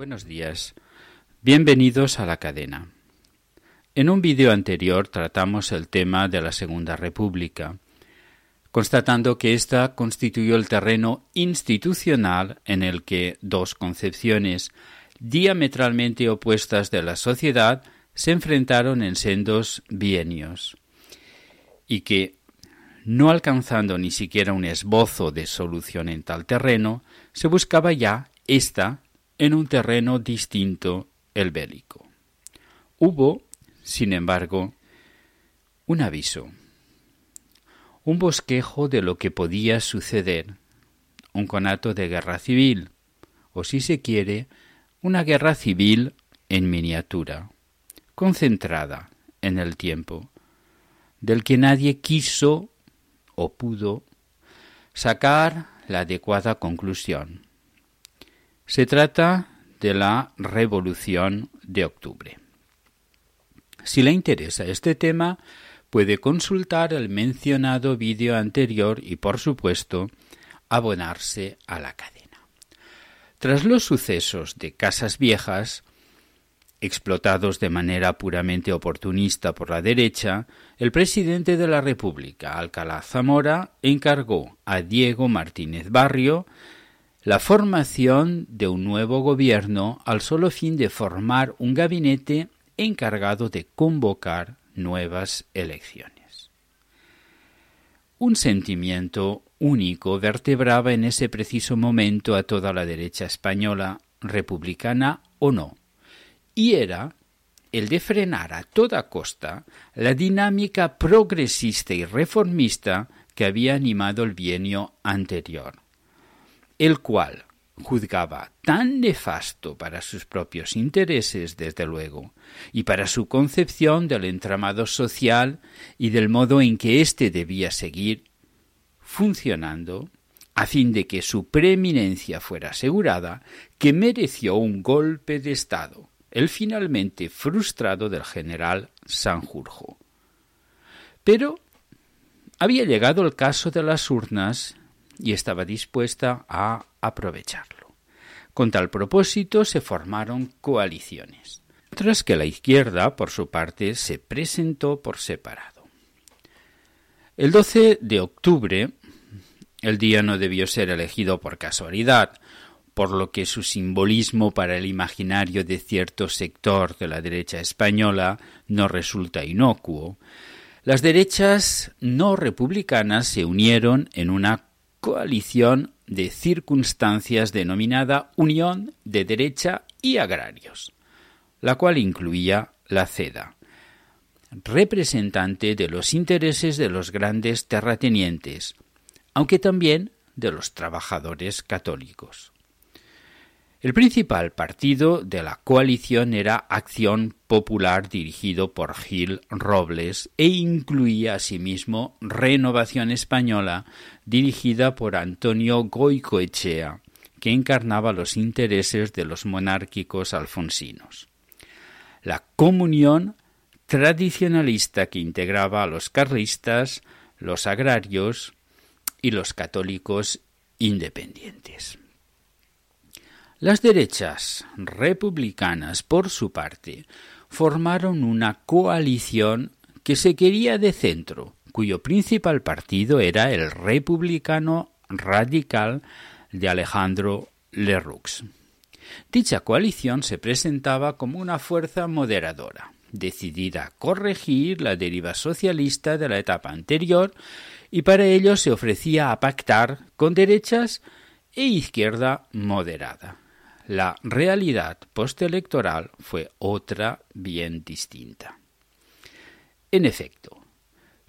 Buenos días. Bienvenidos a la cadena. En un vídeo anterior tratamos el tema de la Segunda República, constatando que ésta constituyó el terreno institucional en el que dos concepciones diametralmente opuestas de la sociedad se enfrentaron en sendos bienios, y que, no alcanzando ni siquiera un esbozo de solución en tal terreno, se buscaba ya esta en un terreno distinto, el bélico. Hubo, sin embargo, un aviso, un bosquejo de lo que podía suceder, un conato de guerra civil, o si se quiere, una guerra civil en miniatura, concentrada en el tiempo, del que nadie quiso o pudo sacar la adecuada conclusión. Se trata de la Revolución de Octubre. Si le interesa este tema, puede consultar el mencionado vídeo anterior y, por supuesto, abonarse a la cadena. Tras los sucesos de Casas Viejas, explotados de manera puramente oportunista por la derecha, el presidente de la República, Alcalá Zamora, encargó a Diego Martínez Barrio la formación de un nuevo gobierno al solo fin de formar un gabinete encargado de convocar nuevas elecciones. Un sentimiento único vertebraba en ese preciso momento a toda la derecha española, republicana o no, y era el de frenar a toda costa la dinámica progresista y reformista que había animado el bienio anterior el cual juzgaba tan nefasto para sus propios intereses, desde luego, y para su concepción del entramado social y del modo en que éste debía seguir funcionando, a fin de que su preeminencia fuera asegurada, que mereció un golpe de Estado, el finalmente frustrado del general Sanjurjo. Pero había llegado el caso de las urnas y estaba dispuesta a aprovecharlo. Con tal propósito se formaron coaliciones, tras que la izquierda, por su parte, se presentó por separado. El 12 de octubre, el día no debió ser elegido por casualidad, por lo que su simbolismo para el imaginario de cierto sector de la derecha española no resulta inocuo, las derechas no republicanas se unieron en una coalición de circunstancias denominada Unión de Derecha y Agrarios, la cual incluía la CEDA, representante de los intereses de los grandes terratenientes, aunque también de los trabajadores católicos. El principal partido de la coalición era Acción Popular dirigido por Gil Robles e incluía asimismo Renovación Española dirigida por Antonio Goicoechea, que encarnaba los intereses de los monárquicos alfonsinos. La comunión tradicionalista que integraba a los carlistas, los agrarios y los católicos independientes. Las derechas republicanas, por su parte, formaron una coalición que se quería de centro, cuyo principal partido era el republicano radical de Alejandro Lerroux. Dicha coalición se presentaba como una fuerza moderadora, decidida a corregir la deriva socialista de la etapa anterior, y para ello se ofrecía a pactar con derechas e izquierda moderada. La realidad postelectoral fue otra bien distinta. En efecto,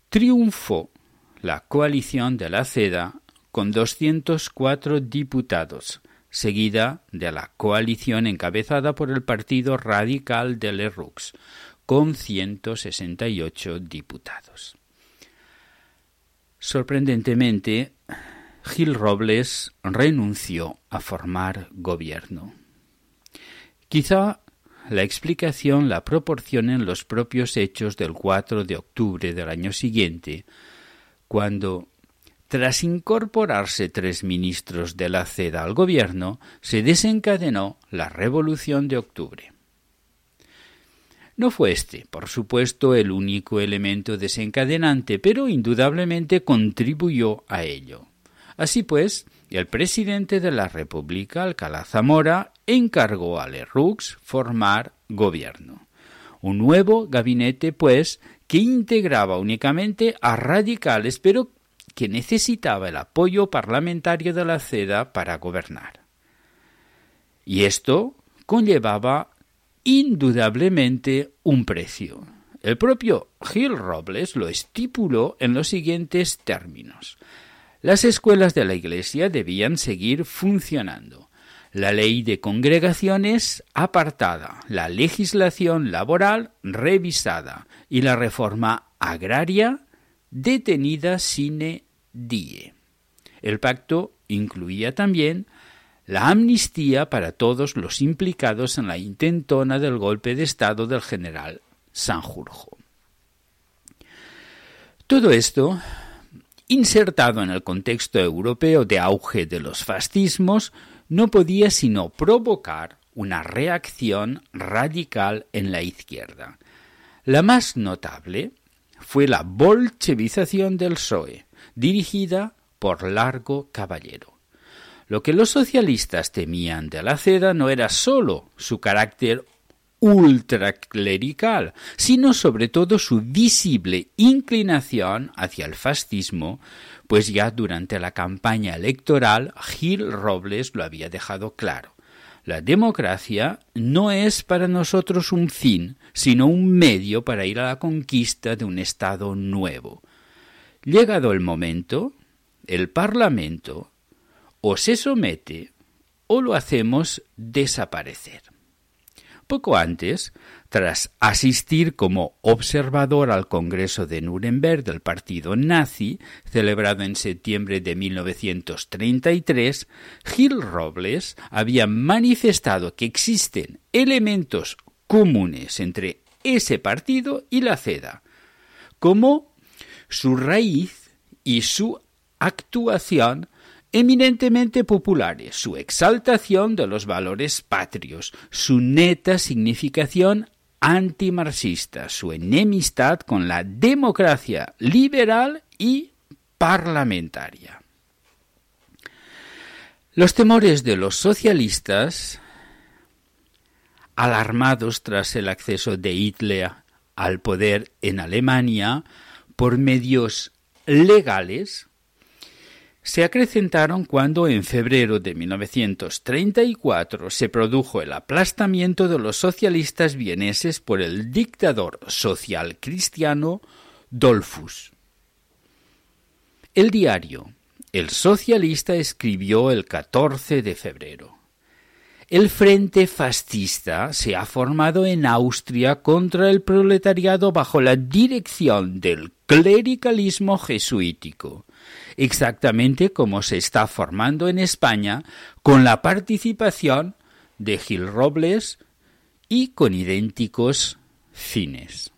triunfó la coalición de la CEDA con 204 diputados, seguida de la coalición encabezada por el Partido Radical de Lerroux, con 168 diputados. Sorprendentemente, Gil Robles renunció a formar gobierno. Quizá la explicación la proporcionen los propios hechos del 4 de octubre del año siguiente, cuando, tras incorporarse tres ministros de la CEDA al gobierno, se desencadenó la Revolución de Octubre. No fue este, por supuesto, el único elemento desencadenante, pero indudablemente contribuyó a ello. Así pues, el presidente de la República, Alcalá Zamora, encargó a Lerroux formar gobierno. Un nuevo gabinete, pues, que integraba únicamente a radicales, pero que necesitaba el apoyo parlamentario de la CEDA para gobernar. Y esto conllevaba indudablemente un precio. El propio Gil Robles lo estipuló en los siguientes términos. Las escuelas de la Iglesia debían seguir funcionando. La ley de congregaciones apartada, la legislación laboral revisada y la reforma agraria detenida sine die. El pacto incluía también la amnistía para todos los implicados en la intentona del golpe de Estado del general Sanjurjo. Todo esto, insertado en el contexto europeo de auge de los fascismos, no podía sino provocar una reacción radical en la izquierda. La más notable fue la bolchevización del PSOE, dirigida por Largo Caballero. Lo que los socialistas temían de la CEDA no era sólo su carácter ultraclerical, sino sobre todo su visible inclinación hacia el fascismo, pues ya durante la campaña electoral Gil Robles lo había dejado claro. La democracia no es para nosotros un fin, sino un medio para ir a la conquista de un Estado nuevo. Llegado el momento, el Parlamento o se somete o lo hacemos desaparecer. Poco antes, tras asistir como observador al Congreso de Nuremberg del partido nazi, celebrado en septiembre de 1933, Gil Robles había manifestado que existen elementos comunes entre ese partido y la CEDA, como su raíz y su actuación eminentemente populares, su exaltación de los valores patrios, su neta significación antimarxista, su enemistad con la democracia liberal y parlamentaria. Los temores de los socialistas, alarmados tras el acceso de Hitler al poder en Alemania por medios legales, se acrecentaron cuando en febrero de 1934 se produjo el aplastamiento de los socialistas vieneses por el dictador social cristiano Dolfus. El diario El Socialista escribió el 14 de febrero. El Frente Fascista se ha formado en Austria contra el proletariado bajo la dirección del clericalismo jesuítico exactamente como se está formando en España con la participación de Gil Robles y con idénticos fines.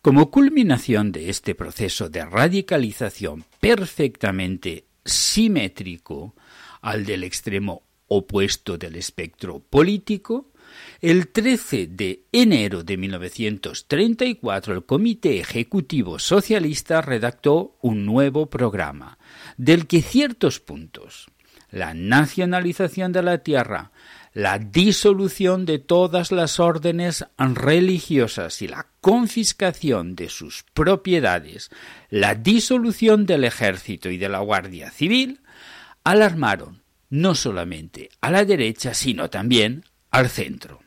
Como culminación de este proceso de radicalización perfectamente simétrico al del extremo opuesto del espectro político, el 13 de enero de 1934 el Comité Ejecutivo Socialista redactó un nuevo programa, del que ciertos puntos, la nacionalización de la tierra, la disolución de todas las órdenes religiosas y la confiscación de sus propiedades, la disolución del ejército y de la Guardia Civil, alarmaron no solamente a la derecha, sino también al centro.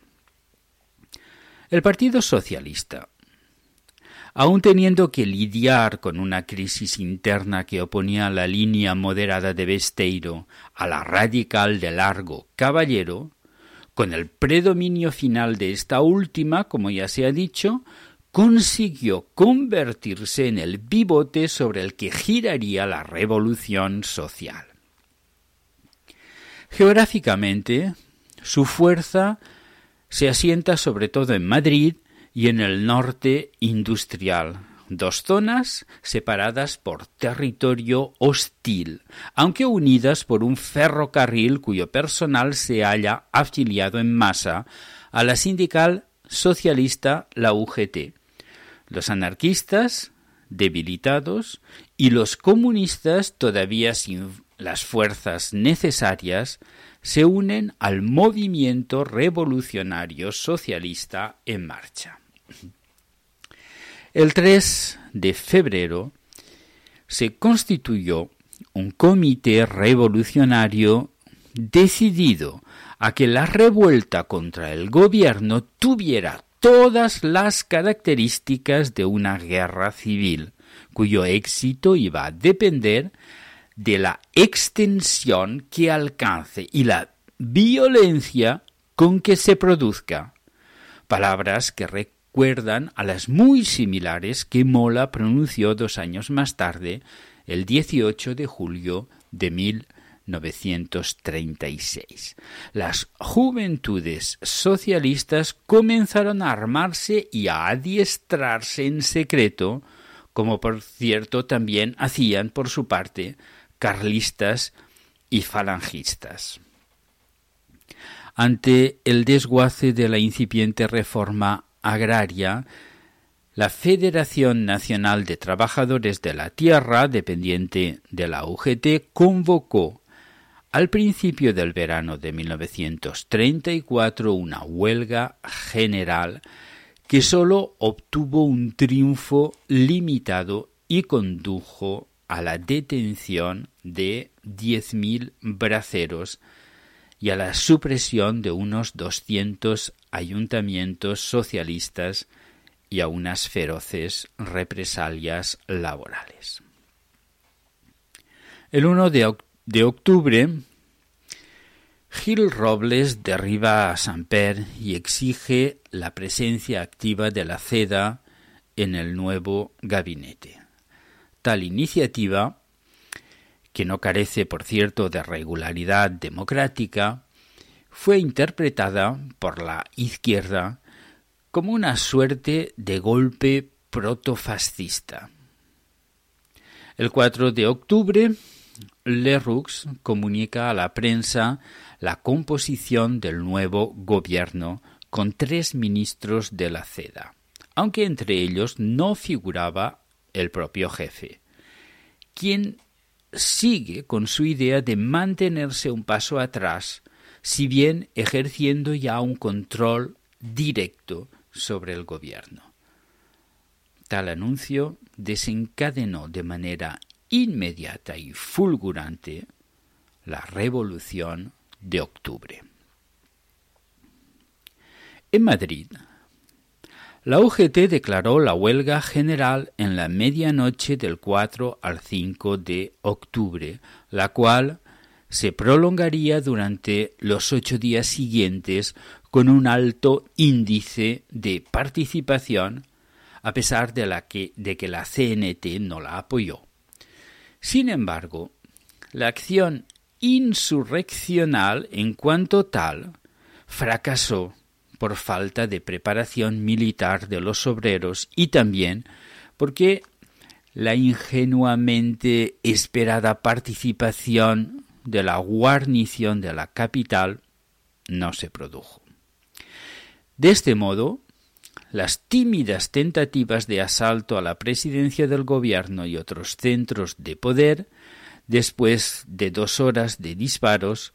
El Partido Socialista, aun teniendo que lidiar con una crisis interna que oponía la línea moderada de Besteiro a la radical de Largo Caballero, con el predominio final de esta última, como ya se ha dicho, consiguió convertirse en el pivote sobre el que giraría la revolución social. Geográficamente, su fuerza se asienta sobre todo en Madrid y en el norte industrial, dos zonas separadas por territorio hostil, aunque unidas por un ferrocarril cuyo personal se haya afiliado en masa a la sindical socialista la UGT. Los anarquistas, debilitados, y los comunistas, todavía sin las fuerzas necesarias, se unen al movimiento revolucionario socialista en marcha. El 3 de febrero se constituyó un comité revolucionario decidido a que la revuelta contra el gobierno tuviera todas las características de una guerra civil, cuyo éxito iba a depender de la extensión que alcance y la violencia con que se produzca. Palabras que recuerdan a las muy similares que Mola pronunció dos años más tarde, el 18 de julio de 1936. Las juventudes socialistas comenzaron a armarse y a adiestrarse en secreto, como por cierto también hacían por su parte carlistas y falangistas. Ante el desguace de la incipiente reforma agraria, la Federación Nacional de Trabajadores de la Tierra, dependiente de la UGT, convocó al principio del verano de 1934 una huelga general que sólo obtuvo un triunfo limitado y condujo a la detención de 10.000 braceros y a la supresión de unos 200 ayuntamientos socialistas y a unas feroces represalias laborales. El 1 de, octubre, Gil Robles derriba a Samper y exige la presencia activa de la CEDA en el nuevo gabinete. Tal iniciativa, que no carece, por cierto, de regularidad democrática, fue interpretada por la izquierda como una suerte de golpe protofascista. El 4 de octubre, Leroux comunica a la prensa la composición del nuevo gobierno con tres ministros de la CEDA, aunque entre ellos no figuraba el propio jefe, quien sigue con su idea de mantenerse un paso atrás si bien ejerciendo ya un control directo sobre el gobierno. Tal anuncio desencadenó de manera inmediata y fulgurante la revolución de octubre. En Madrid, la UGT declaró la huelga general en la medianoche del 4 al 5 de octubre, la cual se prolongaría durante los ocho días siguientes con un alto índice de participación, a pesar de, la que, de que la CNT no la apoyó. Sin embargo, la acción insurreccional en cuanto tal fracasó por falta de preparación militar de los obreros y también porque la ingenuamente esperada participación de la guarnición de la capital no se produjo. De este modo, las tímidas tentativas de asalto a la presidencia del gobierno y otros centros de poder, después de dos horas de disparos,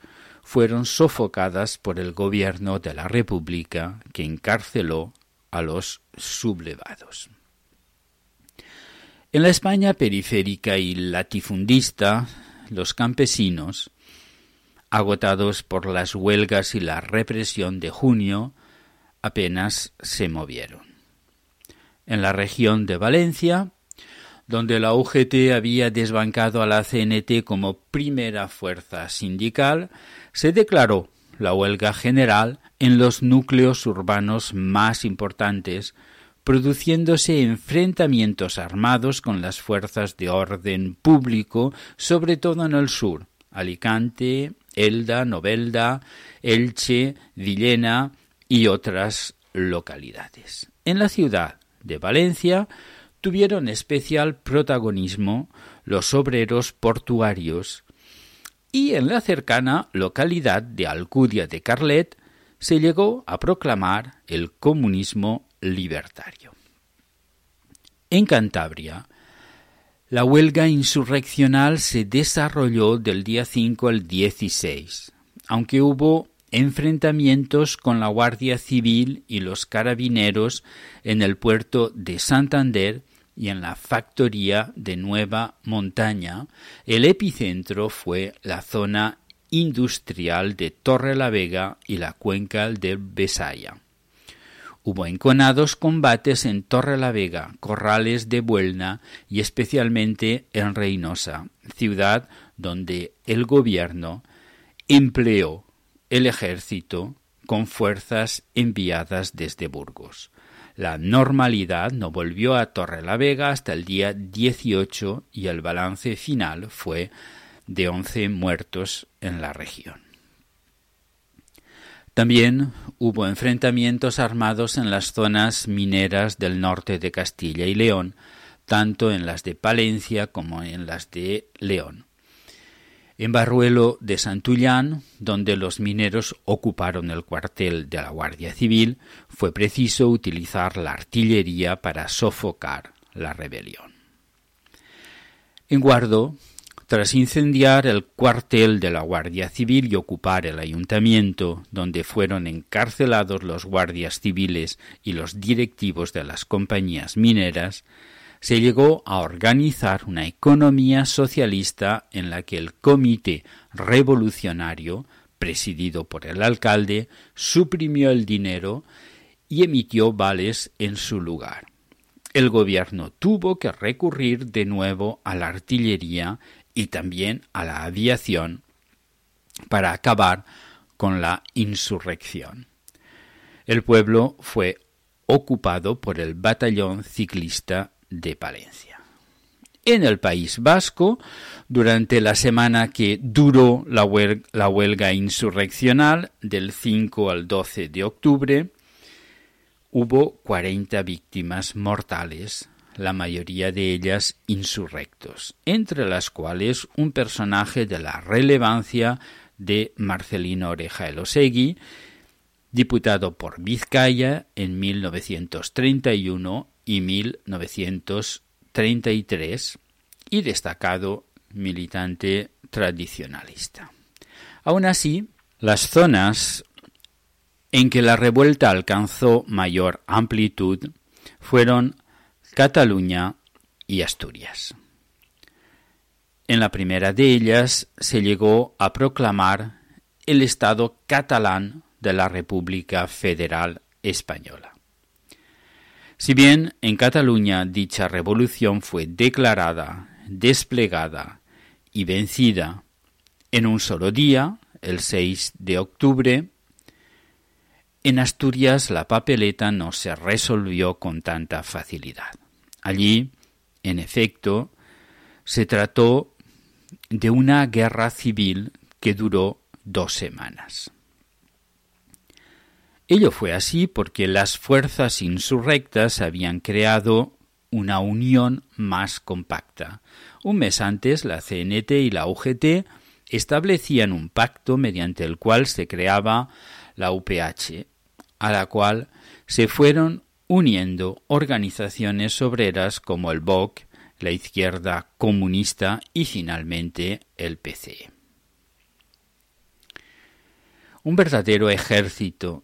fueron sofocadas por el gobierno de la República, que encarceló a los sublevados. En la España periférica y latifundista, los campesinos, agotados por las huelgas y la represión de junio, apenas se movieron. En la región de Valencia, donde la UGT había desbancado a la CNT como primera fuerza sindical, se declaró la huelga general en los núcleos urbanos más importantes, produciéndose enfrentamientos armados con las fuerzas de orden público, sobre todo en el sur, Alicante, Elda, Novelda, Elche, Villena y otras localidades. En la ciudad de Valencia, tuvieron especial protagonismo los obreros portuarios y en la cercana localidad de Alcudia de Carlet se llegó a proclamar el comunismo libertario. En Cantabria, la huelga insurreccional se desarrolló del día 5 al 16, aunque hubo enfrentamientos con la Guardia Civil y los carabineros en el puerto de Santander y en la factoría de Nueva Montaña, el epicentro fue la zona industrial de Torre la Vega y la cuenca de Besaya. Hubo enconados combates en Torre la Vega, Corrales de Buelna y especialmente en Reynosa, ciudad donde el gobierno empleó el ejército con fuerzas enviadas desde Burgos. La normalidad no volvió a Torrelavega hasta el día 18 y el balance final fue de 11 muertos en la región. También hubo enfrentamientos armados en las zonas mineras del norte de Castilla y León, tanto en las de Palencia como en las de León. En Barruelo de Santullán, donde los mineros ocuparon el cuartel de la Guardia Civil, fue preciso utilizar la artillería para sofocar la rebelión. En Guardo, tras incendiar el cuartel de la Guardia Civil y ocupar el ayuntamiento, donde fueron encarcelados los guardias civiles y los directivos de las compañías mineras, se llegó a organizar una economía socialista en la que el Comité Revolucionario, presidido por el alcalde, suprimió el dinero y emitió vales en su lugar. El gobierno tuvo que recurrir de nuevo a la artillería y también a la aviación para acabar con la insurrección. El pueblo fue ocupado por el batallón ciclista de Palencia. En el País Vasco, durante la semana que duró la huelga, la huelga insurreccional del 5 al 12 de octubre, hubo 40 víctimas mortales, la mayoría de ellas insurrectos, entre las cuales un personaje de la relevancia de Marcelino Oreja Elosegui, diputado por Vizcaya en 1931 y 1933 y destacado militante tradicionalista. Aún así, las zonas en que la revuelta alcanzó mayor amplitud fueron Cataluña y Asturias. En la primera de ellas se llegó a proclamar el Estado catalán de la República Federal Española. Si bien en Cataluña dicha revolución fue declarada, desplegada y vencida en un solo día, el 6 de octubre, en Asturias la papeleta no se resolvió con tanta facilidad. Allí, en efecto, se trató de una guerra civil que duró dos semanas. Ello fue así porque las fuerzas insurrectas habían creado una unión más compacta. Un mes antes, la CNT y la UGT establecían un pacto mediante el cual se creaba la UPH, a la cual se fueron uniendo organizaciones obreras como el BOC, la izquierda comunista y finalmente el PC. Un verdadero ejército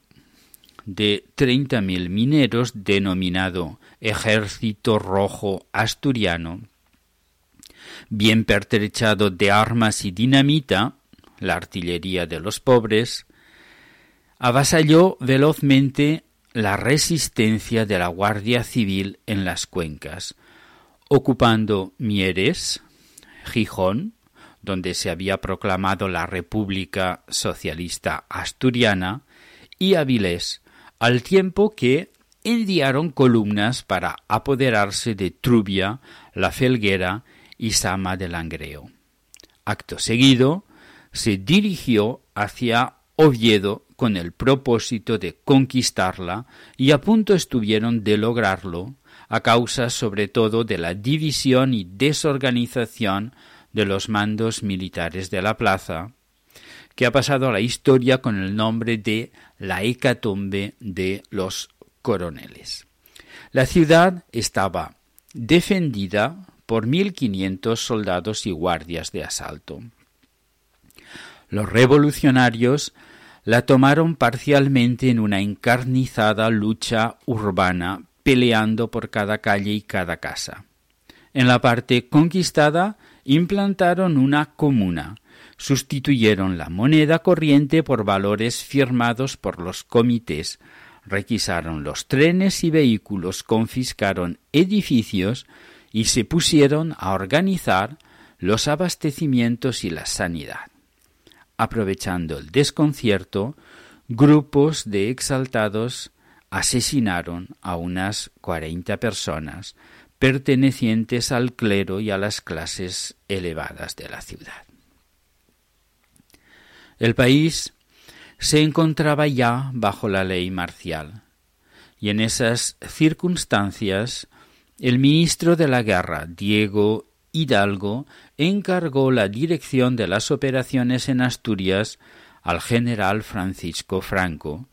de 30.000 mineros denominado Ejército Rojo Asturiano, bien pertrechado de armas y dinamita, la artillería de los pobres, avasalló velozmente la resistencia de la Guardia Civil en las cuencas, ocupando Mieres, Gijón, donde se había proclamado la República Socialista Asturiana, y Avilés, al tiempo que enviaron columnas para apoderarse de Trubia, La Felguera y Sama del Langreo. Acto seguido, se dirigió hacia Oviedo con el propósito de conquistarla y a punto estuvieron de lograrlo a causa sobre todo de la división y desorganización de los mandos militares de la plaza, que ha pasado a la historia con el nombre de la hecatombe de los coroneles. La ciudad estaba defendida por 1.500 soldados y guardias de asalto. Los revolucionarios la tomaron parcialmente en una encarnizada lucha urbana, peleando por cada calle y cada casa. En la parte conquistada implantaron una comuna, sustituyeron la moneda corriente por valores firmados por los comités, requisaron los trenes y vehículos, confiscaron edificios y se pusieron a organizar los abastecimientos y la sanidad. Aprovechando el desconcierto, grupos de exaltados asesinaron a unas cuarenta personas pertenecientes al clero y a las clases elevadas de la ciudad. El país se encontraba ya bajo la ley marcial, y en esas circunstancias el ministro de la guerra, Diego Hidalgo, encargó la dirección de las operaciones en Asturias al general Francisco Franco,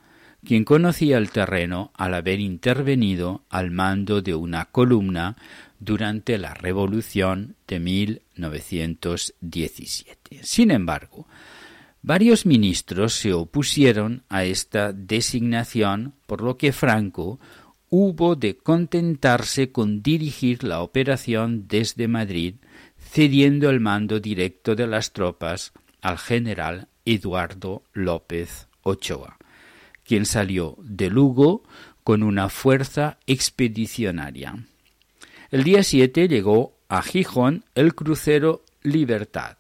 quien conocía el terreno al haber intervenido al mando de una columna durante la Revolución de 1917. Sin embargo, varios ministros se opusieron a esta designación, por lo que Franco hubo de contentarse con dirigir la operación desde Madrid, cediendo el mando directo de las tropas al general Eduardo López Ochoa quien salió de Lugo con una fuerza expedicionaria. El día 7 llegó a Gijón el crucero Libertad,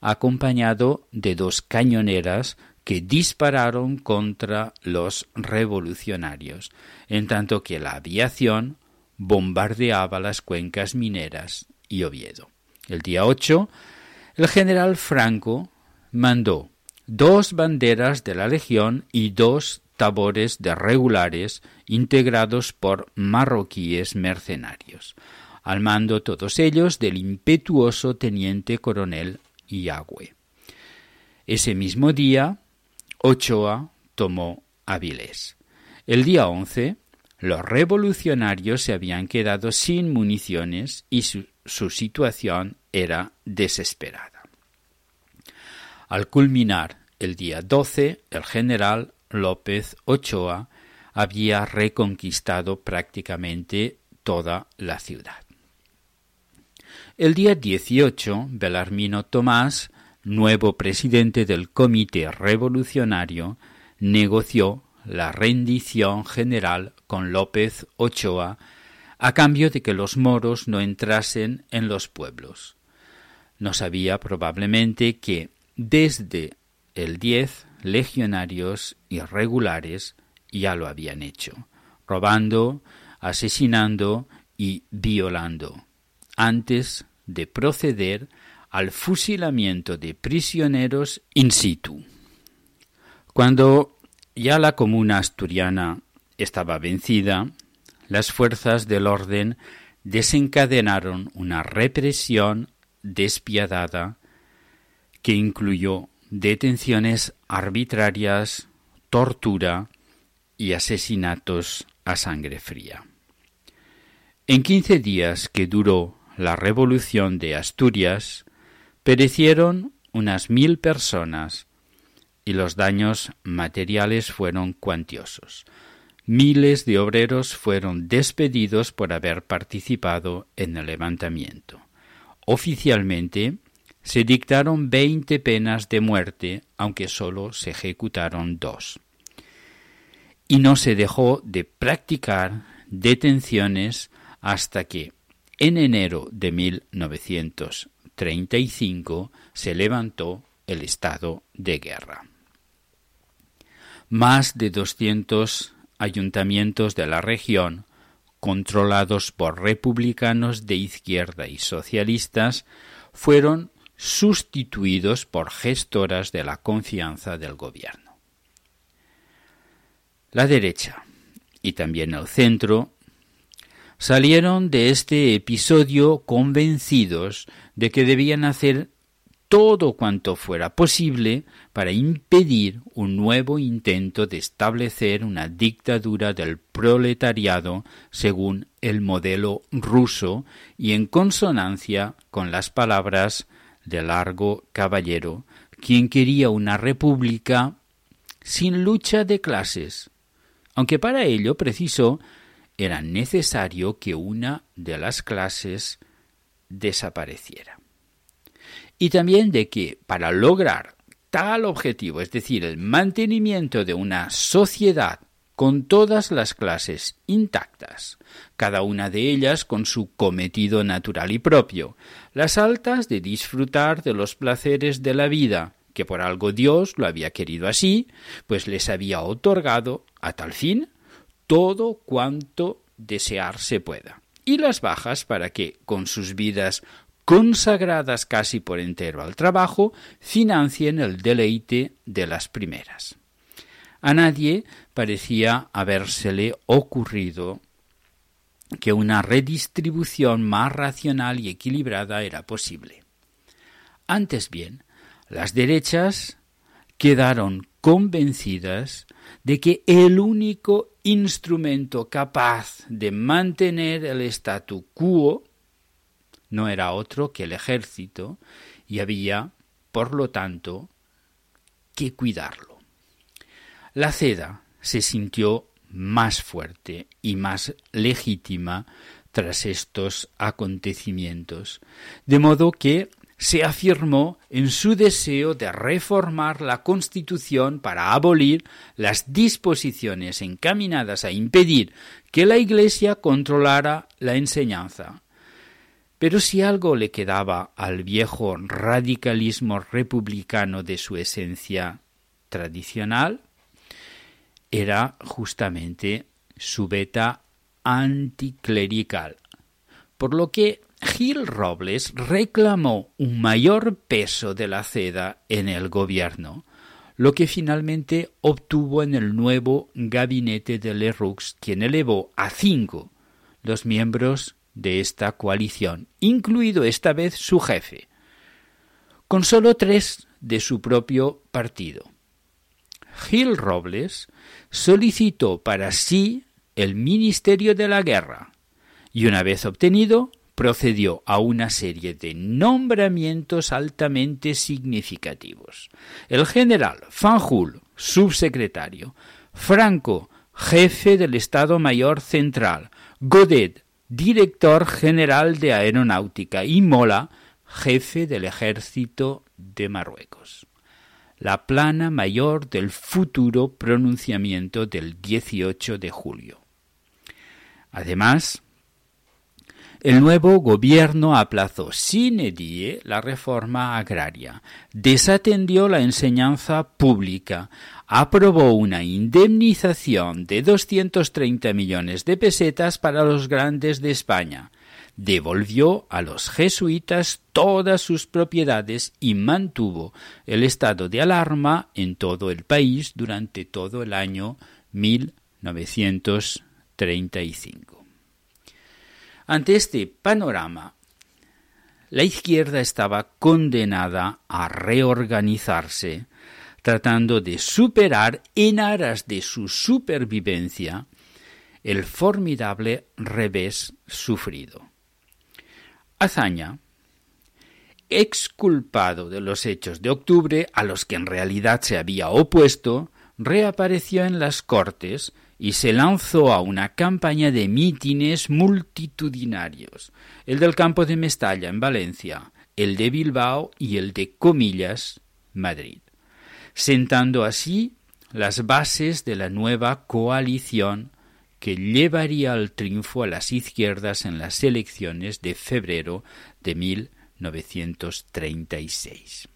acompañado de dos cañoneras que dispararon contra los revolucionarios, en tanto que la aviación bombardeaba las cuencas mineras y Oviedo. El día 8, el general Franco mandó dos banderas de la Legión y dos tabores de regulares integrados por marroquíes mercenarios, al mando todos ellos del impetuoso teniente coronel Yagüe. Ese mismo día, Ochoa tomó Avilés. El día 11, los revolucionarios se habían quedado sin municiones y su, su situación era desesperada. Al culminar el día 12, el general López Ochoa había reconquistado prácticamente toda la ciudad. El día 18, Belarmino Tomás, nuevo presidente del Comité Revolucionario, negoció la rendición general con López Ochoa a cambio de que los moros no entrasen en los pueblos. No sabía probablemente que desde el 10 legionarios irregulares ya lo habían hecho, robando, asesinando y violando, antes de proceder al fusilamiento de prisioneros in situ. Cuando ya la comuna asturiana estaba vencida, las fuerzas del orden desencadenaron una represión despiadada que incluyó detenciones arbitrarias, tortura y asesinatos a sangre fría. En quince días que duró la Revolución de Asturias, perecieron unas mil personas y los daños materiales fueron cuantiosos. Miles de obreros fueron despedidos por haber participado en el levantamiento. Oficialmente, se dictaron veinte penas de muerte, aunque sólo se ejecutaron dos. Y no se dejó de practicar detenciones hasta que, en enero de 1935, se levantó el estado de guerra. Más de doscientos ayuntamientos de la región, controlados por republicanos de izquierda y socialistas, fueron sustituidos por gestoras de la confianza del gobierno. La derecha y también el centro salieron de este episodio convencidos de que debían hacer todo cuanto fuera posible para impedir un nuevo intento de establecer una dictadura del proletariado según el modelo ruso y en consonancia con las palabras de Largo Caballero, quien quería una república sin lucha de clases, aunque para ello precisó era necesario que una de las clases desapareciera. Y también de que para lograr tal objetivo, es decir, el mantenimiento de una sociedad con todas las clases intactas, cada una de ellas con su cometido natural y propio, las altas de disfrutar de los placeres de la vida, que por algo Dios lo había querido así, pues les había otorgado, a tal fin, todo cuanto desearse pueda, y las bajas para que, con sus vidas consagradas casi por entero al trabajo, financien el deleite de las primeras. A nadie parecía habérsele ocurrido que una redistribución más racional y equilibrada era posible. Antes bien, las derechas quedaron convencidas de que el único instrumento capaz de mantener el statu quo no era otro que el ejército y había, por lo tanto, que cuidarlo. La ceda se sintió más fuerte y más legítima tras estos acontecimientos, de modo que se afirmó en su deseo de reformar la Constitución para abolir las disposiciones encaminadas a impedir que la Iglesia controlara la enseñanza, pero si algo le quedaba al viejo radicalismo republicano de su esencia tradicional, era justamente su beta anticlerical, por lo que Gil Robles reclamó un mayor peso de la ceda en el gobierno, lo que finalmente obtuvo en el nuevo gabinete de Leroux, quien elevó a cinco los miembros de esta coalición, incluido esta vez su jefe, con solo tres de su propio partido. Gil Robles solicitó para sí el Ministerio de la Guerra y una vez obtenido procedió a una serie de nombramientos altamente significativos. El general Fanjul, subsecretario, Franco, jefe del Estado Mayor Central, Godet, director general de Aeronáutica, y Mola, jefe del ejército de Marruecos. La plana mayor del futuro pronunciamiento del 18 de julio. Además, el nuevo gobierno aplazó sin die la reforma agraria, desatendió la enseñanza pública, aprobó una indemnización de 230 millones de pesetas para los grandes de España, devolvió a los jesuitas todas sus propiedades y mantuvo el estado de alarma en todo el país durante todo el año 1935. Ante este panorama, la izquierda estaba condenada a reorganizarse, tratando de superar en aras de su supervivencia el formidable revés sufrido. Azaña, exculpado de los hechos de octubre a los que en realidad se había opuesto, reapareció en las Cortes y se lanzó a una campaña de mítines multitudinarios, el del campo de Mestalla en Valencia, el de Bilbao y el de Comillas, Madrid, sentando así las bases de la nueva coalición que llevaría al triunfo a las izquierdas en las elecciones de febrero de 1936.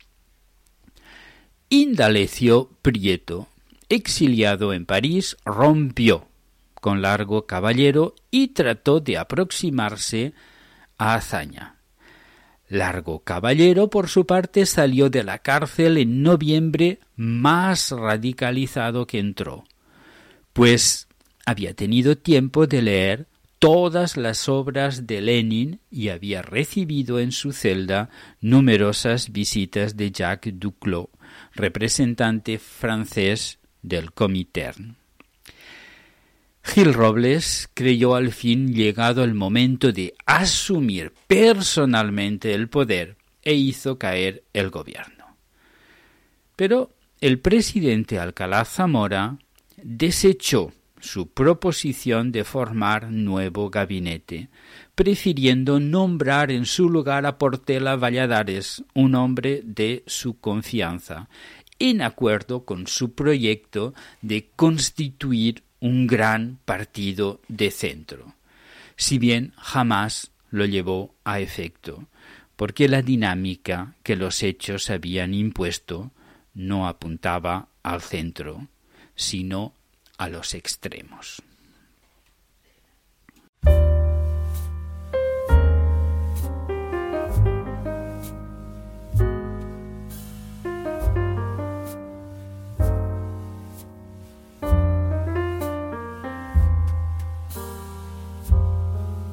Indalecio Prieto exiliado en París, rompió con Largo Caballero y trató de aproximarse a Azaña. Largo Caballero, por su parte, salió de la cárcel en noviembre más radicalizado que entró, pues había tenido tiempo de leer todas las obras de Lenin y había recibido en su celda numerosas visitas de Jacques Duclos, representante francés del Comintern. Gil Robles creyó al fin llegado el momento de asumir personalmente el poder e hizo caer el gobierno. Pero el presidente Alcalá Zamora desechó su proposición de formar nuevo gabinete, prefiriendo nombrar en su lugar a Portela Valladares, un hombre de su confianza, en acuerdo con su proyecto de constituir un gran partido de centro, si bien jamás lo llevó a efecto, porque la dinámica que los hechos habían impuesto no apuntaba al centro, sino a los extremos.